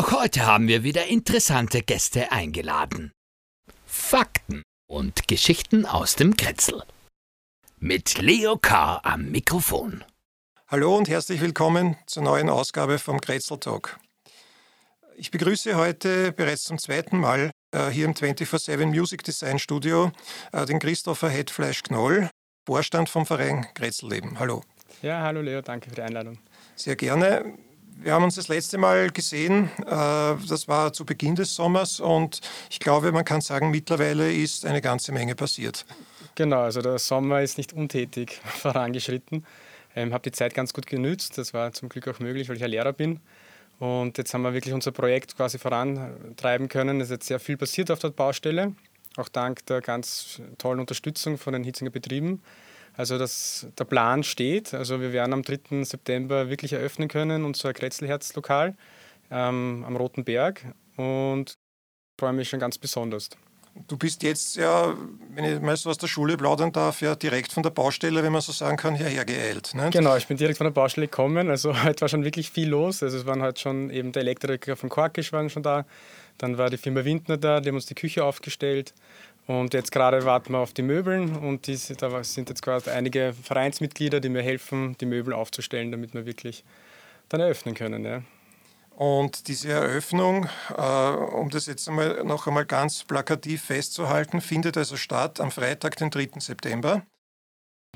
Auch heute haben wir wieder interessante Gäste eingeladen. Fakten und Geschichten aus dem Kretzel. Mit Leo K. am Mikrofon. Hallo und herzlich willkommen zur neuen Ausgabe vom Kretzel Talk. Ich begrüße heute bereits zum zweiten Mal äh, hier im 24-7 Music Design Studio äh, den Christopher Headfleisch Knoll, Vorstand vom Verein Kretzelleben. Hallo. Ja, hallo Leo, danke für die Einladung. Sehr gerne. Wir haben uns das letzte Mal gesehen, äh, das war zu Beginn des Sommers und ich glaube, man kann sagen, mittlerweile ist eine ganze Menge passiert. Genau, also der Sommer ist nicht untätig vorangeschritten. Ich ähm, habe die Zeit ganz gut genützt, das war zum Glück auch möglich, weil ich ja Lehrer bin. Und jetzt haben wir wirklich unser Projekt quasi vorantreiben können. Es ist jetzt sehr viel passiert auf der Baustelle, auch dank der ganz tollen Unterstützung von den Hitzinger Betrieben. Also das, der Plan steht. Also wir werden am 3. September wirklich eröffnen können, unser Kretzelherzlokal ähm, am Roten Berg. Und freue mich schon ganz besonders. Du bist jetzt ja, wenn ich mal so aus der Schule plaudern darf, ja direkt von der Baustelle, wenn man so sagen kann, hierher geeilt. Ne? Genau, ich bin direkt von der Baustelle gekommen. Also heute war schon wirklich viel los. Also es waren heute schon eben der Elektriker von Korkisch waren schon da. Dann war die Firma Windner da, die haben uns die Küche aufgestellt. Und jetzt gerade warten wir auf die Möbeln und die, da sind jetzt gerade einige Vereinsmitglieder, die mir helfen, die Möbel aufzustellen, damit wir wirklich dann eröffnen können. Ja. Und diese Eröffnung, äh, um das jetzt einmal, noch einmal ganz plakativ festzuhalten, findet also statt am Freitag, den 3. September.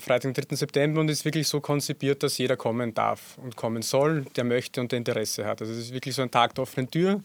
Freitag, den 3. September und ist wirklich so konzipiert, dass jeder kommen darf und kommen soll, der möchte und der Interesse hat. Also es ist wirklich so ein Tag der offenen Tür.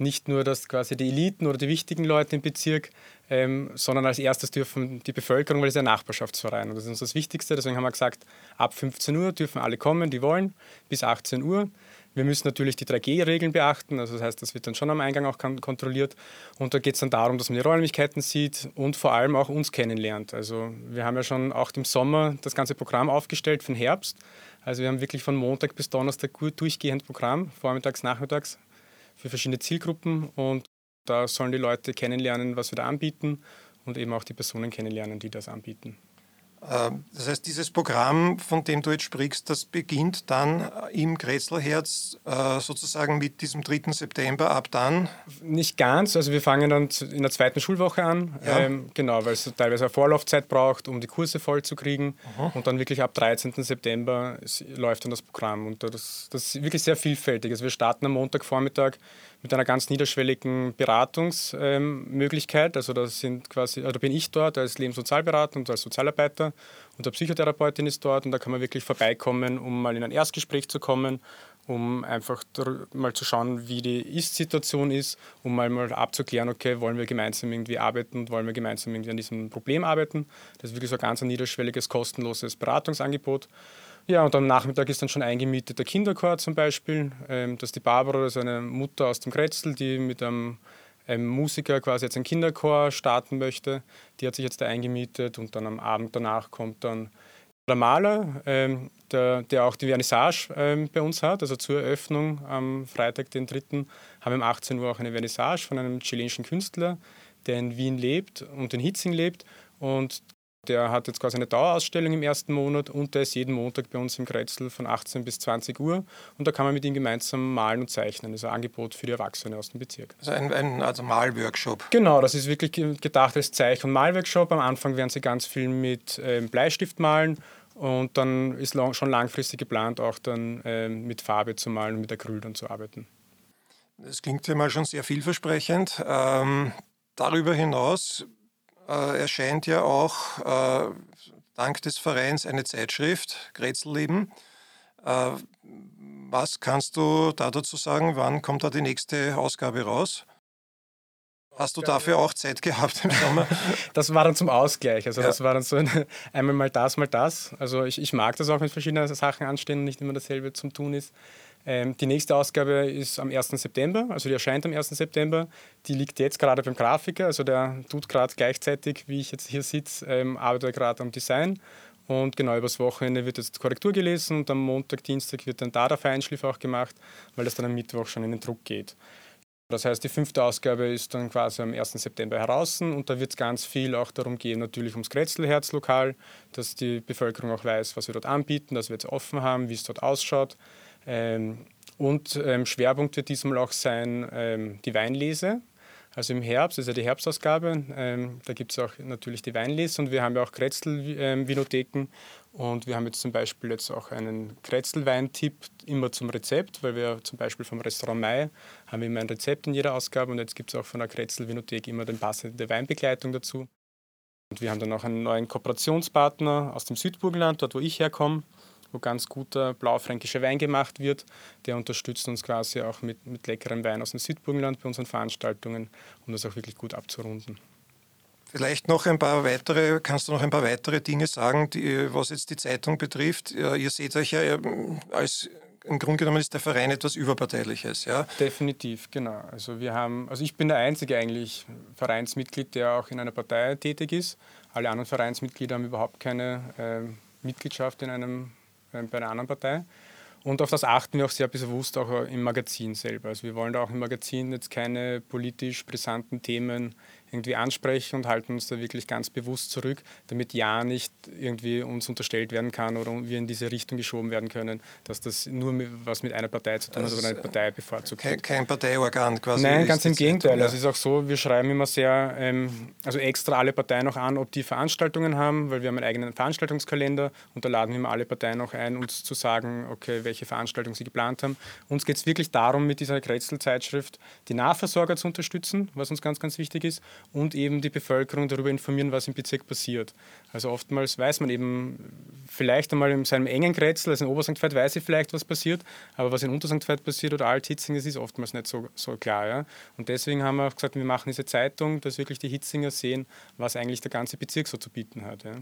Nicht nur, dass quasi die Eliten oder die wichtigen Leute im Bezirk, ähm, sondern als erstes dürfen die Bevölkerung, weil es ist ein Nachbarschaftsverein und das ist uns das Wichtigste. Deswegen haben wir gesagt, ab 15 Uhr dürfen alle kommen, die wollen, bis 18 Uhr. Wir müssen natürlich die 3G-Regeln beachten, also das heißt, das wird dann schon am Eingang auch kontrolliert. Und da geht es dann darum, dass man die Räumlichkeiten sieht und vor allem auch uns kennenlernt. Also wir haben ja schon auch im Sommer das ganze Programm aufgestellt für den Herbst. Also wir haben wirklich von Montag bis Donnerstag gut durchgehend Programm, vormittags, nachmittags für verschiedene Zielgruppen. Und da sollen die Leute kennenlernen, was wir da anbieten und eben auch die Personen kennenlernen, die das anbieten. Ähm, das heißt, dieses Programm, von dem du jetzt sprichst, das beginnt dann im Grätzlerherz äh, sozusagen mit diesem 3. September ab dann? Nicht ganz, also wir fangen dann in der zweiten Schulwoche an, ja. ähm, genau, weil es teilweise eine Vorlaufzeit braucht, um die Kurse voll zu kriegen mhm. und dann wirklich ab 13. September läuft dann das Programm und das, das ist wirklich sehr vielfältig. Also wir starten am Montagvormittag mit einer ganz niederschwelligen Beratungsmöglichkeit. Ähm, also da sind quasi, also bin ich dort als Lebenssozialberater und als Sozialarbeiter und der Psychotherapeutin ist dort und da kann man wirklich vorbeikommen, um mal in ein Erstgespräch zu kommen, um einfach mal zu schauen, wie die Ist-Situation ist, um mal, mal abzuklären, okay, wollen wir gemeinsam irgendwie arbeiten und wollen wir gemeinsam irgendwie an diesem Problem arbeiten. Das ist wirklich so ein ganz niederschwelliges, kostenloses Beratungsangebot. Ja, und am Nachmittag ist dann schon eingemietet der Kinderchor zum Beispiel. Ähm, ist die Barbara, ist eine Mutter aus dem Kretzel, die mit einem, einem Musiker quasi jetzt einen Kinderchor starten möchte. Die hat sich jetzt da eingemietet und dann am Abend danach kommt dann der Maler, ähm, der, der, auch die Vernissage ähm, bei uns hat. Also zur Eröffnung am Freitag, den 3. haben wir um 18 Uhr auch eine Vernissage von einem chilenischen Künstler, der in Wien lebt und in Hitzing lebt. Und der hat jetzt quasi eine Dauerausstellung im ersten Monat und der ist jeden Montag bei uns im Kretzel von 18 bis 20 Uhr und da kann man mit ihm gemeinsam malen und zeichnen. Das ist ein Angebot für die Erwachsenen aus dem Bezirk. Also ein, ein also Malworkshop? Genau, das ist wirklich gedacht als Zeich- und Malworkshop. Am Anfang werden sie ganz viel mit ähm, Bleistift malen und dann ist schon langfristig geplant, auch dann ähm, mit Farbe zu malen und mit Acryl dann zu arbeiten. Das klingt ja mal schon sehr vielversprechend. Ähm, darüber hinaus äh, erscheint ja auch äh, dank des Vereins eine Zeitschrift, Grätzelleben. Äh, was kannst du da dazu sagen? Wann kommt da die nächste Ausgabe raus? Hast du dafür auch Zeit gehabt im Sommer? das war dann zum Ausgleich. Also ja. das war dann so ein, einmal mal das, mal das. Also ich, ich mag das auch, wenn verschiedene Sachen anstehen und nicht immer dasselbe zum Tun ist. Ähm, die nächste Ausgabe ist am 1. September, also die erscheint am 1. September. Die liegt jetzt gerade beim Grafiker, also der tut gerade gleichzeitig, wie ich jetzt hier sitze, ähm, arbeitet gerade am Design. Und genau übers Wochenende wird jetzt Korrektur gelesen und am Montag, Dienstag wird dann da der Feinschliff auch gemacht, weil das dann am Mittwoch schon in den Druck geht. Das heißt, die fünfte Ausgabe ist dann quasi am 1. September heraus und da wird es ganz viel auch darum gehen, natürlich ums Kretzelherzlokal, dass die Bevölkerung auch weiß, was wir dort anbieten, dass wir jetzt offen haben, wie es dort ausschaut. Ähm, Und ähm, Schwerpunkt wird diesmal auch sein ähm, die Weinlese. Also im Herbst, das ist ja die Herbstausgabe, da gibt es auch natürlich die Weinlese und wir haben ja auch Kretzel-Vinotheken und wir haben jetzt zum Beispiel jetzt auch einen Kretzelwein-Tipp immer zum Rezept, weil wir zum Beispiel vom Restaurant Mai haben immer ein Rezept in jeder Ausgabe und jetzt gibt es auch von der Kretzel-Vinothek immer die passende Weinbegleitung dazu. Und wir haben dann auch einen neuen Kooperationspartner aus dem Südburgenland, dort wo ich herkomme wo ganz guter blaufränkischer Wein gemacht wird. Der unterstützt uns quasi auch mit, mit leckerem Wein aus dem Südburgenland bei unseren Veranstaltungen, um das auch wirklich gut abzurunden. Vielleicht noch ein paar weitere, kannst du noch ein paar weitere Dinge sagen, die, was jetzt die Zeitung betrifft? Ihr seht euch ja als im Grunde genommen ist der Verein etwas Überparteiliches, ja? Definitiv, genau. Also wir haben, also ich bin der einzige eigentlich Vereinsmitglied, der auch in einer Partei tätig ist. Alle anderen Vereinsmitglieder haben überhaupt keine äh, Mitgliedschaft in einem bei einer anderen Partei. Und auf das achten wir auch sehr bewusst auch im Magazin selber. Also wir wollen da auch im Magazin jetzt keine politisch brisanten Themen irgendwie ansprechen und halten uns da wirklich ganz bewusst zurück, damit ja nicht irgendwie uns unterstellt werden kann oder wir in diese Richtung geschoben werden können, dass das nur mit, was mit einer Partei zu tun hat oder eine Partei bevorzugt kein, kein Parteiorgan quasi. Nein, ganz im Gegenteil. Ja. Also es ist auch so, wir schreiben immer sehr, ähm, also extra alle Parteien noch an, ob die Veranstaltungen haben, weil wir haben einen eigenen Veranstaltungskalender und da laden wir immer alle Parteien auch ein, uns zu sagen, okay, welche Veranstaltungen sie geplant haben. Uns geht es wirklich darum, mit dieser Kretzel-Zeitschrift die Nahversorger zu unterstützen, was uns ganz, ganz wichtig ist und eben die Bevölkerung darüber informieren, was im Bezirk passiert. Also oftmals weiß man eben vielleicht einmal in seinem engen Kretzel, also in Obersankt Veit weiß ich vielleicht, was passiert, aber was in Untersankt Veit passiert oder Alt-Hitzing, das ist oftmals nicht so, so klar. Ja? Und deswegen haben wir auch gesagt, wir machen diese Zeitung, dass wirklich die Hitzinger sehen, was eigentlich der ganze Bezirk so zu bieten hat. Ja?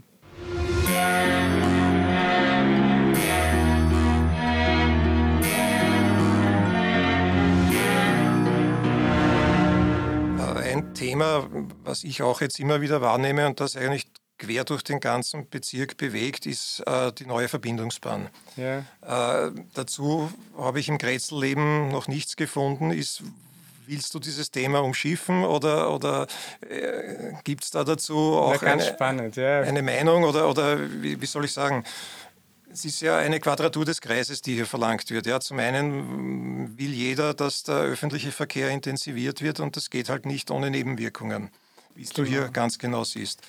Thema, was ich auch jetzt immer wieder wahrnehme und das eigentlich quer durch den ganzen Bezirk bewegt, ist äh, die neue Verbindungsbahn. Ja. Äh, dazu habe ich im Grätzelleben noch nichts gefunden. Ist, willst du dieses Thema umschiffen oder, oder äh, gibt es da dazu auch eine, spannend, ja. eine, Meinung oder, oder wie, wie soll ich sagen? Es ist ja eine Quadratur des Kreises, die hier verlangt wird. Ja, zum einen will jeder, dass der öffentliche Verkehr intensiviert wird und das geht halt nicht ohne Nebenwirkungen, wie du hier genau. ganz genau siehst.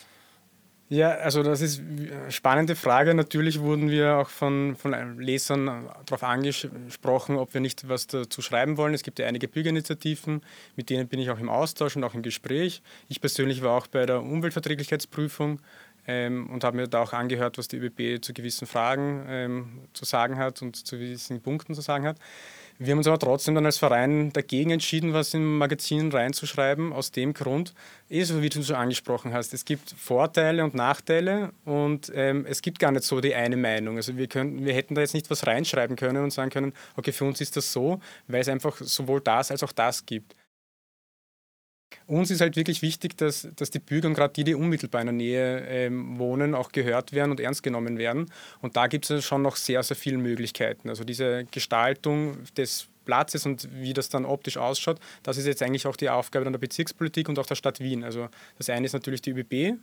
Ja, also das ist eine spannende Frage. Natürlich wurden wir auch von, von Lesern darauf angesprochen, ob wir nicht was dazu schreiben wollen. Es gibt ja einige Bürgerinitiativen, mit denen bin ich auch im Austausch und auch im Gespräch. Ich persönlich war auch bei der Umweltverträglichkeitsprüfung ähm, und habe mir da auch angehört, was die ÖBB zu gewissen Fragen ähm, zu sagen hat und zu gewissen Punkten zu sagen hat. Wir haben uns aber trotzdem dann als Verein dagegen entschieden, was im Magazin reinzuschreiben, aus dem Grund, eh so wie du schon angesprochen hast, es gibt Vorteile und Nachteile und ähm, es gibt gar nicht so die eine Meinung. Also wir, können, wir hätten da jetzt nicht was reinschreiben können und sagen können, okay, für uns ist das so, weil es einfach sowohl das als auch das gibt. Uns ist halt wirklich wichtig, dass, dass die Bürger und gerade die, die unmittelbar in der Nähe ähm, wohnen, auch gehört werden und ernst genommen werden. Und da gibt es schon noch sehr, sehr viele Möglichkeiten. Also diese Gestaltung des Platzes und wie das dann optisch ausschaut, das ist jetzt eigentlich auch die Aufgabe der Bezirkspolitik und auch der Stadt Wien. Also das eine ist natürlich die ÖBB,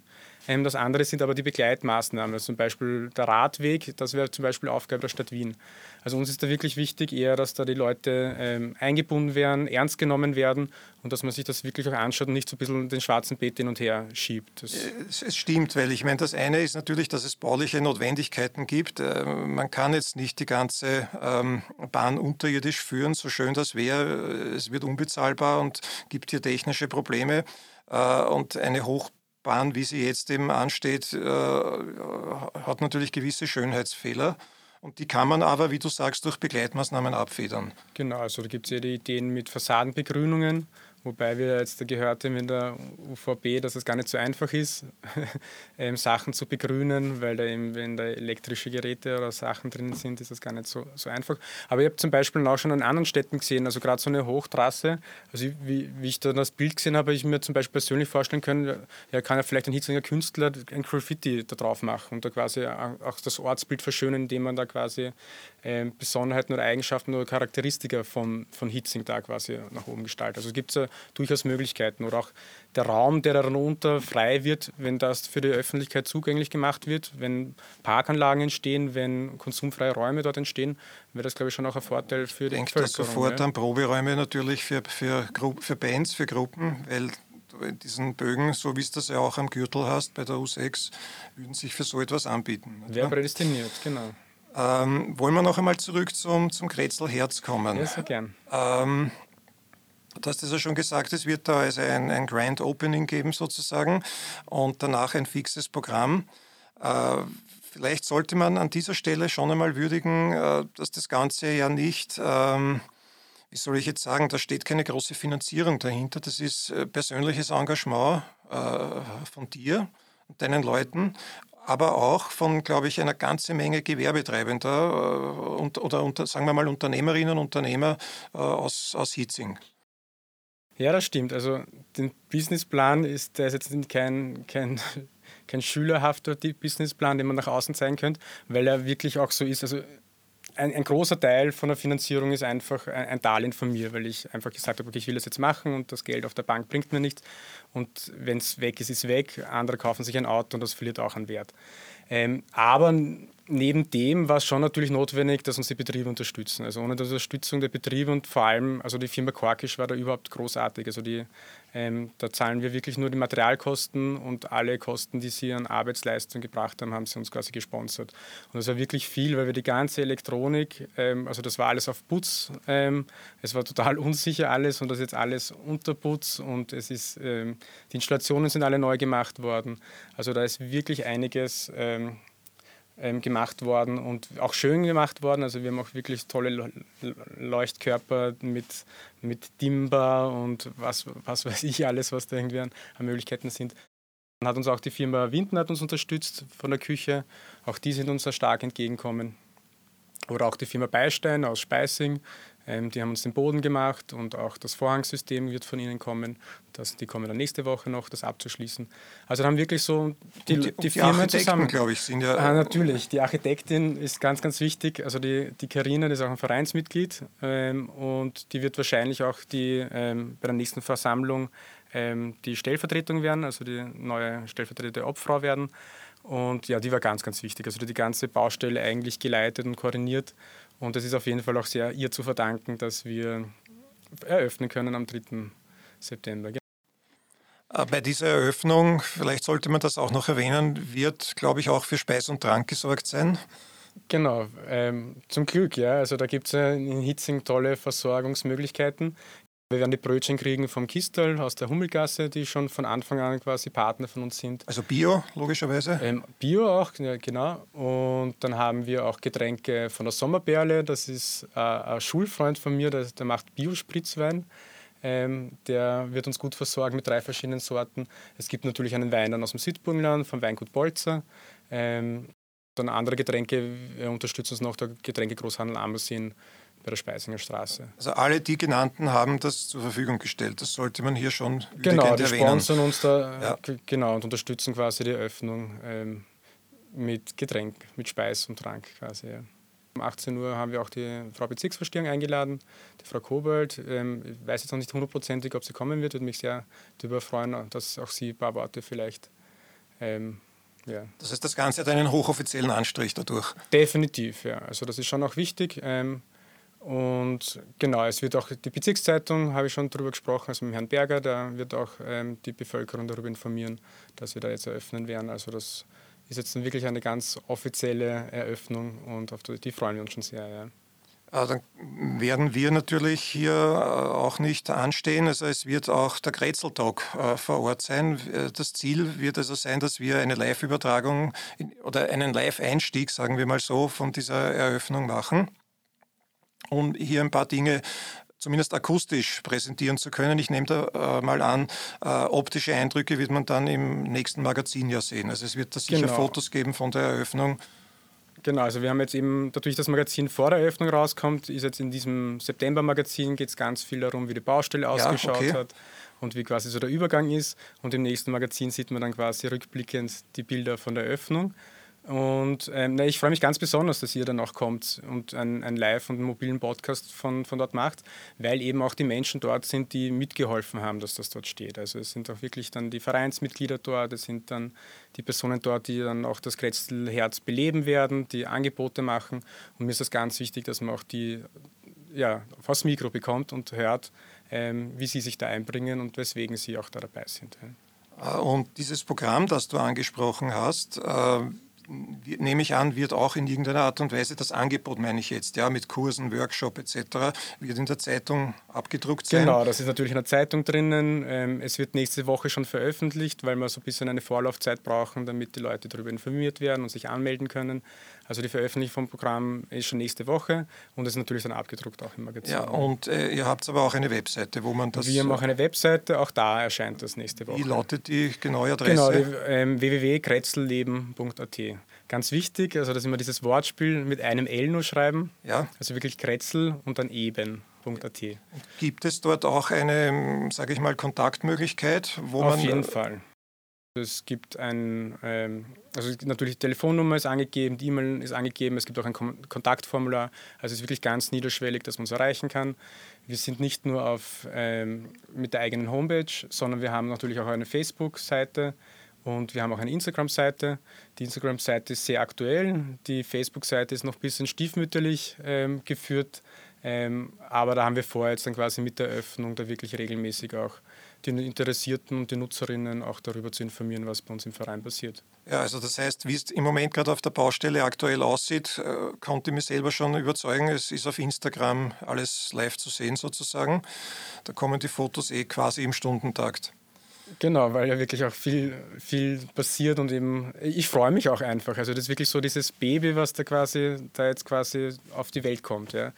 das andere sind aber die Begleitmaßnahmen, zum Beispiel der Radweg, das wäre zum Beispiel Aufgabe der Stadt Wien. Also uns ist da wirklich wichtig eher, dass da die Leute ähm, eingebunden werden, ernst genommen werden und dass man sich das wirklich auch anschaut und nicht so ein bisschen den schwarzen Beet hin und her schiebt. Es, es, stimmt, weil ich meine, das eine ist natürlich, dass es bauliche Notwendigkeiten gibt. Äh, man kann jetzt nicht die ganze ähm, Bahn unterirdisch führen, so schön das wäre. Es wird unbezahlbar und gibt hier technische Probleme. Äh, und eine Hoch Bahn, wie sie jetzt eben ansteht, äh, hat natürlich gewisse Schönheitsfehler. Und die kann man aber, wie du sagst, durch Begleitmaßnahmen abfedern. Genau, also da gibt es ja die Ideen mit Fassadenbegrünungen Wobei wir jetzt gehört haben in der UVB, dass es gar nicht so einfach ist, ähm, Sachen zu begrünen, weil da eben, wenn da elektrische Geräte oder Sachen drin sind, ist das gar nicht so, so einfach. Aber ich habe zum Beispiel auch schon in anderen Städten gesehen, also gerade so eine Hochtrasse, also wie, wie ich da das Bild gesehen habe, ich mir zum Beispiel persönlich vorstellen können, ja, kann ja vielleicht ein Hitzinger Künstler ein Graffiti da drauf machen und da quasi auch das Ortsbild verschönen, indem man da quasi Besonderheiten oder Eigenschaften oder Charakteristika von, von Hitzing da quasi nach oben gestaltet. Also es gibt durchaus Möglichkeiten. Oder auch der Raum, der darunter frei wird, wenn das für die Öffentlichkeit zugänglich gemacht wird, wenn Parkanlagen entstehen, wenn konsumfreie Räume dort entstehen, wäre das, glaube ich, schon auch ein Vorteil für die Denkt Bevölkerung. Sofort ja. an Proberäume natürlich für, für, für Bands, für Gruppen, weil in diesen Bögen, so wie es das ja auch am Gürtel hast bei der U6, würden sich für so etwas anbieten. Wer prädestiniert, genau. Ähm, wollen wir noch einmal zurück zum, zum Kretzelherz kommen? Ja, sehr gern. Ähm, Du hast es ja schon gesagt, es wird da also ein, ein Grand Opening geben sozusagen und danach ein fixes Programm. Äh, vielleicht sollte man an dieser Stelle schon einmal würdigen, äh, dass das Ganze ja nicht, ähm, wie soll ich jetzt sagen, da steht keine große Finanzierung dahinter. Das ist äh, persönliches Engagement äh, von dir und deinen Leuten aber auch von, glaube ich, einer ganzen Menge Gewerbetreibender äh, oder unter, sagen wir mal Unternehmerinnen und Unternehmer äh, aus, aus Hitzing. Ja, das stimmt. Also den Businessplan ist, der ist jetzt kein, kein, kein schülerhafter Businessplan, den man nach außen zeigen könnte, weil er wirklich auch so ist. Also ein, ein, großer Teil von der Finanzierung ist einfach ein, Darlehen von mir, weil ich einfach gesagt habe, okay, ich will das jetzt machen und das Geld auf der Bank bringt mir nichts. Und wenn es weg ist, ist es weg. Andere kaufen sich ein Auto und das verliert auch an Wert. Ähm, aber neben dem war es schon natürlich notwendig, dass uns die Betriebe unterstützen. Also ohne die Unterstützung der Betriebe und vor allem, also die Firma Quarkisch war da überhaupt großartig. Also die, ähm, da zahlen wir wirklich nur die Materialkosten und alle Kosten, die sie an Arbeitsleistung gebracht haben, haben sie uns quasi gesponsert. Und das war wirklich viel, weil wir die ganze Elektronik, ähm, also das war alles auf Putz, ähm, es war total unsicher alles und das ist jetzt alles unter Putz und es ist, ähm, die Installationen sind alle neu gemacht worden. Also da ist wirklich einiges ähm, gemacht worden und auch schön gemacht worden. Also wir haben auch wirklich tolle Leuchtkörper mit, mit Dimba und was, was weiß ich alles, was da irgendwie an, an Möglichkeiten sind. Dann hat uns auch die Firma Winden hat uns unterstützt von der Küche. Auch die sind uns sehr stark entgegengekommen. Oder auch die Firma Beistein aus Speising, ähm, die haben uns den Boden gemacht und auch das Vorhangsystem wird von ihnen kommen. Das, die kommen dann nächste Woche noch, das abzuschließen. Also haben wirklich so die, die, die, die Firmen zusammen. glaube ich, sind ja. Ah, natürlich, die Architektin ist ganz, ganz wichtig. Also die, die Carina, die ist auch ein Vereinsmitglied ähm, und die wird wahrscheinlich auch die, ähm, bei der nächsten Versammlung ähm, die Stellvertretung werden, also die neue stellvertretende Obfrau werden. Und ja, die war ganz, ganz wichtig. Also die ganze Baustelle eigentlich geleitet und koordiniert. Und es ist auf jeden Fall auch sehr ihr zu verdanken, dass wir eröffnen können am 3. September. Äh, bei dieser Eröffnung, vielleicht sollte man das auch noch erwähnen, wird, glaube ich, auch für Speis und Trank gesorgt sein. Genau, ähm, zum Glück, ja. Also da gibt es in Hitzing tolle Versorgungsmöglichkeiten. Wir werden die Brötchen kriegen vom Kistel aus der Hummelgasse, die schon von Anfang an quasi Partner von uns sind. Also Bio, logischerweise? Ähm, Bio auch, ja, genau. Und dann haben wir auch Getränke von der Sommerperle. Das ist äh, ein Schulfreund von mir, der, der macht Biospritzwein. Ähm, der wird uns gut versorgen mit drei verschiedenen Sorten. Es gibt natürlich einen Wein dann aus dem Südburgenland, vom Weingut Bolzer. Ähm, dann andere Getränke äh, unterstützen uns noch der Getränkegroßhandel Amersinn bei der Speisinger Straße. Also alle die genannten haben das zur Verfügung gestellt. Das sollte man hier schon Genau, die erwähnen. sponsern uns da ja. genau, und unterstützen quasi die Öffnung ähm, mit Getränk, mit Speis und Trank quasi. Ja. Um 18 Uhr haben wir auch die Frau Bezirksvorsteherin eingeladen, die Frau Kobold. Ähm, ich weiß jetzt noch nicht hundertprozentig, ob sie kommen wird. Würde mich sehr darüber freuen, dass auch sie ein paar Worte vielleicht ähm, ja. Das heißt, das Ganze hat einen hochoffiziellen Anstrich dadurch. Definitiv, ja. Also das ist schon auch wichtig. Ähm, und genau, es wird auch die Bezirkszeitung, habe ich schon darüber gesprochen, also mit Herrn Berger, da wird auch ähm, die Bevölkerung darüber informieren, dass wir da jetzt eröffnen werden. Also das ist jetzt wirklich eine ganz offizielle Eröffnung und auf die, freuen wir uns schon sehr. Ja. Ah, dann werden wir natürlich hier äh, auch nicht anstehen. Also es wird auch der Grätzeltag äh, vor Ort sein. Äh, das Ziel wird also sein, dass wir eine Live-Übertragung oder einen Live-Einstieg, sagen wir mal so, von dieser Eröffnung machen um hier ein paar Dinge zumindest akustisch präsentieren zu können. Ich nehme da äh, mal an, äh, optische Eindrücke wird man dann im nächsten Magazin ja sehen. Also es wird da sicher genau. Fotos geben von der Eröffnung. Genau, also wir haben jetzt eben, dadurch, dass das Magazin vor der Eröffnung rauskommt, ist jetzt in diesem September-Magazin geht es ganz viel darum, wie die Baustelle ausgeschaut ja, okay. hat und wie quasi so der Übergang ist. Und im nächsten Magazin sieht man dann quasi rückblickend die Bilder von der Eröffnung. Und ähm, na, ich freue mich ganz besonders, dass ihr dann auch kommt und einen, Live- und mobilen Podcast von, von dort macht, weil eben auch die Menschen dort sind, die mitgeholfen haben, dass das dort steht. Also es sind auch wirklich dann die Vereinsmitglieder dort, es sind dann die Personen dort, die dann auch das Kretzelherz beleben werden, die Angebote machen. Und mir ist das ganz wichtig, dass man auch die ja, aufs Mikro bekommt und hört, ähm, wie sie sich da einbringen und weswegen sie auch da dabei sind. Äh, und dieses Programm, das du angesprochen hast, äh nehme ich an, wird auch in irgendeiner Art und Weise das Angebot, meine ich jetzt, ja, mit Kursen, Workshop etc., wird in der Zeitung abgedruckt sein. Genau, das ist natürlich in der Zeitung drinnen. Ähm, es wird nächste Woche schon veröffentlicht, weil wir so ein bisschen eine Vorlaufzeit brauchen, damit die Leute darüber informiert werden und sich anmelden können. Also die Veröffentlichung vom Programm ist schon nächste Woche und es ist natürlich dann abgedruckt auch im Magazin. Ja, und äh, ihr habt aber auch eine Webseite, wo man das... Wir haben auch eine Webseite, auch da erscheint das nächste Woche. Wie lautet die genaue Adresse? Genau, ähm, www.kretzelleben.at. Ganz wichtig, also dass wir dieses Wortspiel mit einem L nur schreiben. Ja. Also wirklich Kretzel und dann eben.at. Gibt es dort auch eine, sage ich mal, Kontaktmöglichkeit, wo Auf man... Auf jeden Fall. Es gibt ein, ähm, also natürlich die Telefonnummer ist angegeben, die E-Mail ist angegeben, es gibt auch ein Kontaktformular. Also es ist wirklich ganz niederschwellig, dass man es erreichen kann. Wir sind nicht nur auf, ähm, mit der eigenen Homepage, sondern wir haben natürlich auch eine Facebook-Seite und wir haben auch eine Instagram-Seite. Die Instagram-Seite ist sehr aktuell, die Facebook-Seite ist noch ein bisschen stiefmütterlich ähm, geführt. Ähm, aber da haben wir vor, jetzt dann quasi mit der Öffnung da wirklich regelmäßig auch die Interessierten und die Nutzerinnen auch darüber zu informieren, was bei uns im Verein passiert. Ja, also das heißt, wie es im Moment gerade auf der Baustelle aktuell aussieht, äh, konnte ich mich selber schon überzeugen. Es ist auf Instagram alles live zu sehen sozusagen. Da kommen die Fotos eh quasi im Stundentakt. Genau, weil ja wirklich auch viel, viel passiert und eben, ich freue mich auch einfach. Also das ist wirklich so dieses Baby, was da quasi, da jetzt quasi auf die Welt kommt. Ja.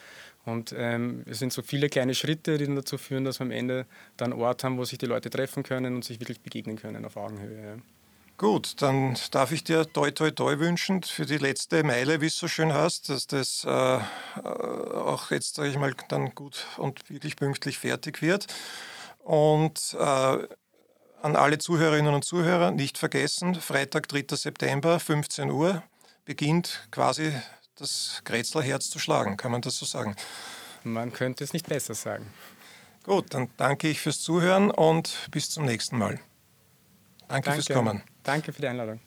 Und ähm, es sind so viele kleine Schritte, die dann dazu führen, dass wir am Ende dann einen Ort haben, wo sich die Leute treffen können und sich wirklich begegnen können auf Augenhöhe. Gut, dann darf ich dir toi toi toi wünschen für die letzte Meile, wie es so schön heißt, dass das äh, äh auch jetzt, sage ich mal, dann gut und wirklich pünktlich fertig wird. Und äh, an alle Zuhörerinnen und Zuhörer nicht vergessen, Freitag, 3. September, 15 Uhr, beginnt quasi das Grätzlerherz zu schlagen. Kann man das so sagen? Man könnte es nicht besser sagen. Gut, dann danke ich fürs Zuhören und bis zum nächsten Mal. Danke, danke. fürs Kommen. Danke für die Einladung.